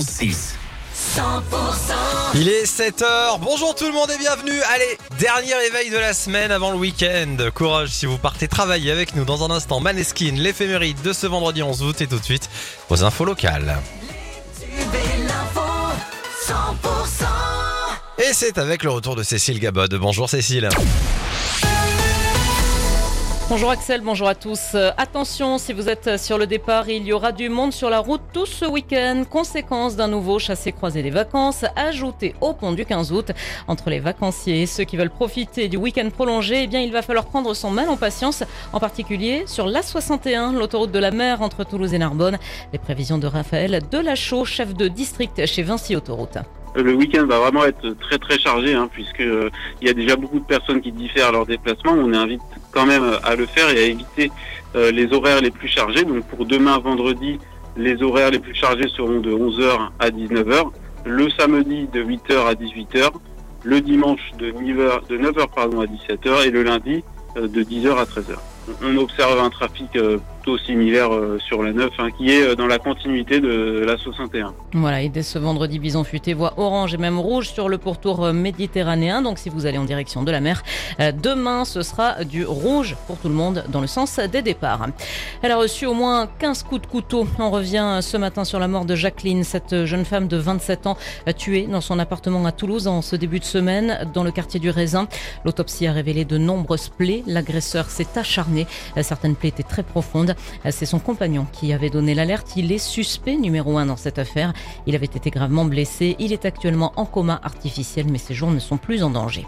91.6. 100% Il est 7h, bonjour tout le monde et bienvenue. Allez, dernier éveil de la semaine avant le week-end. Courage si vous partez travailler avec nous dans un instant. Maneskin, l'éphéméride de ce vendredi 11 août et tout de suite aux infos locales. Belle info 100% Et c'est avec le retour de Cécile Gabod, bonjour Cécile Bonjour Axel, bonjour à tous. Euh, attention, si vous êtes sur le départ, il y aura du monde sur la route tout ce week-end. Conséquence d'un nouveau chassé-croisé des vacances ajouté au pont du 15 août. Entre les vacanciers et ceux qui veulent profiter du week-end prolongé, eh bien, il va falloir prendre son mal en patience, en particulier sur l'A61, l'autoroute de la mer entre Toulouse et Narbonne. Les prévisions de Raphaël Delachaux, chef de district chez Vinci Autoroute. Le week-end va vraiment être très très chargé hein, puisque euh, y a déjà beaucoup de personnes qui diffèrent leur déplacement. On invite quand même à le faire et à éviter euh, les horaires les plus chargés. Donc pour demain vendredi, les horaires les plus chargés seront de 11h à 19h, le samedi de 8h à 18h, le dimanche de 9h, de 9h pardon, à 17h et le lundi euh, de 10h à 13h. On observe un trafic euh, plutôt similaire euh, sur la 9 hein, qui est euh, dans la continuité de la 61. Voilà, et dès ce vendredi, Bison Futé voit orange et même rouge sur le pourtour euh, méditerranéen. Donc si vous allez en direction de la mer, demain ce sera du rouge pour tout le monde dans le sens des départs. Elle a reçu au moins 15 coups de couteau. On revient ce matin sur la mort de Jacqueline, cette jeune femme de 27 ans tuée dans son appartement à Toulouse en ce début de semaine dans le quartier du Raisin. L'autopsie a révélé de nombreuses plaies. L'agresseur s'est acharné. Certaines plaies étaient très profondes. C'est son compagnon qui avait donné l'alerte. Il est suspect numéro un dans cette affaire. Il avait été gravement blessé. Il est actuellement en coma artificiel, mais ses jours ne sont plus en danger.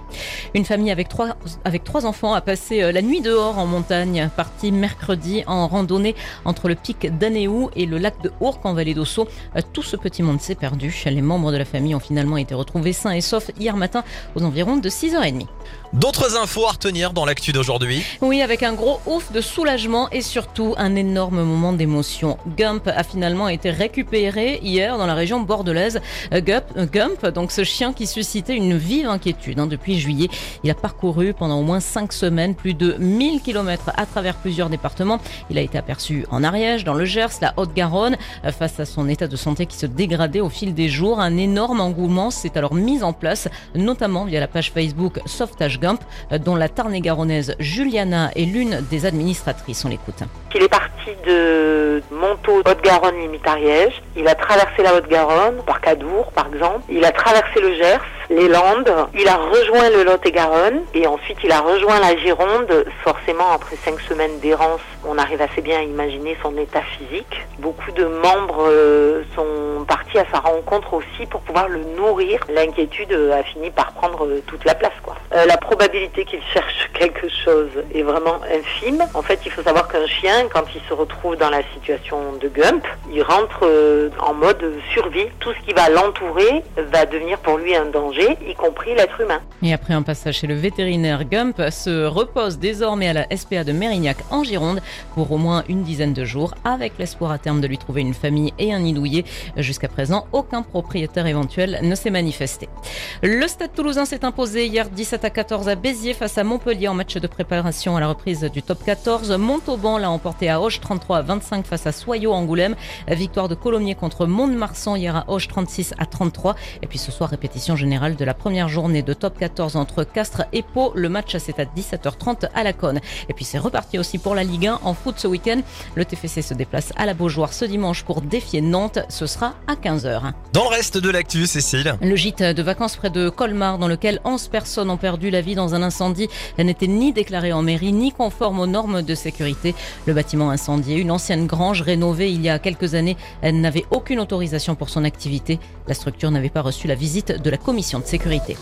Une famille avec trois, avec trois enfants a passé euh, la nuit dehors en montagne, partie mercredi en randonnée entre le pic d'Anéou et le lac de Ourcq en vallée d'Ossau. Euh, Tout ce petit monde s'est perdu. Les membres de la famille ont finalement été retrouvés sains et saufs hier matin aux environs de 6h30. D'autres infos à retenir dans l'actu d'aujourd'hui? Oui, avec un gros ouf de soulagement et surtout un énorme moment d'émotion. Gump a finalement été récupéré hier dans la région bordelaise. Euh, Gump, euh, Gump, donc ce chien qui suscitait une vive inquiétude hein, depuis juillet. Il a parcouru pendant au moins cinq semaines plus de 1000 km à travers plusieurs départements. Il a été aperçu en Ariège, dans le Gers, la Haute-Garonne. Euh, Face à son état de santé qui se dégradait au fil des jours, un énorme engouement s'est alors mis en place, notamment via la page Facebook Sauvetage Gump, dont la Tarn-et-Garonnaise Juliana est l'une des administratrices. On l'écoute. Est parti de Montaut, Haute-Garonne, limite Ariège. Il a traversé la Haute-Garonne, par Cadour par exemple. Il a traversé le Gers, les Landes. Il a rejoint le Lot-et-Garonne. Et ensuite, il a rejoint la Gironde. Forcément, après cinq semaines d'errance, on arrive assez bien à imaginer son état physique. Beaucoup de membres euh, sont partis à sa rencontre aussi pour pouvoir le nourrir. L'inquiétude euh, a fini par prendre euh, toute la place. Quoi. Euh, la probabilité qu'il cherche quelque chose est vraiment infime. En fait, il faut savoir qu'un chien, quand il se retrouve dans la situation de Gump, il rentre euh, en mode survie. Tout ce qui va l'entourer va devenir pour lui un danger, y compris l'être humain. Et après un passage chez le vétérinaire, Gump se repose désormais à la SPA de Mérignac en Gironde pour au moins une dizaine de jours, avec l'espoir à terme de lui trouver une famille et un nid. Jusqu'à présent, aucun propriétaire éventuel ne s'est manifesté. Le Stade toulousain s'est imposé hier 17 à 14 à Béziers face à Montpellier en match de préparation à la reprise du top 14. Montauban l'a emporté à Auch 33 à 25 face à Soyaux Angoulême. Victoire de Colomiers contre Mont-de-Marsan hier à Auch 36 à 33. Et puis ce soir, répétition générale de la première journée de top 14 entre Castres et Pau. Le match c'est à 17h30 à la Cône. Et puis c'est reparti aussi pour la Ligue 1 en foot ce week-end. Le TFC se déplace à la Beaujoire ce dimanche pour défier Nantes. Ce sera à 15h. Dans le reste de l'actu, Cécile Le gîte de vacances près de Colmar, dans lequel 11 personnes ont perdu la vie dans un incendie, n'était ni déclaré en mairie, ni conforme aux normes de sécurité. Le bâtiment incendié, une ancienne grange rénovée il y a quelques années, elle n'avait aucune autorisation pour son activité. La structure n'avait pas reçu la visite de la commission de sécurité.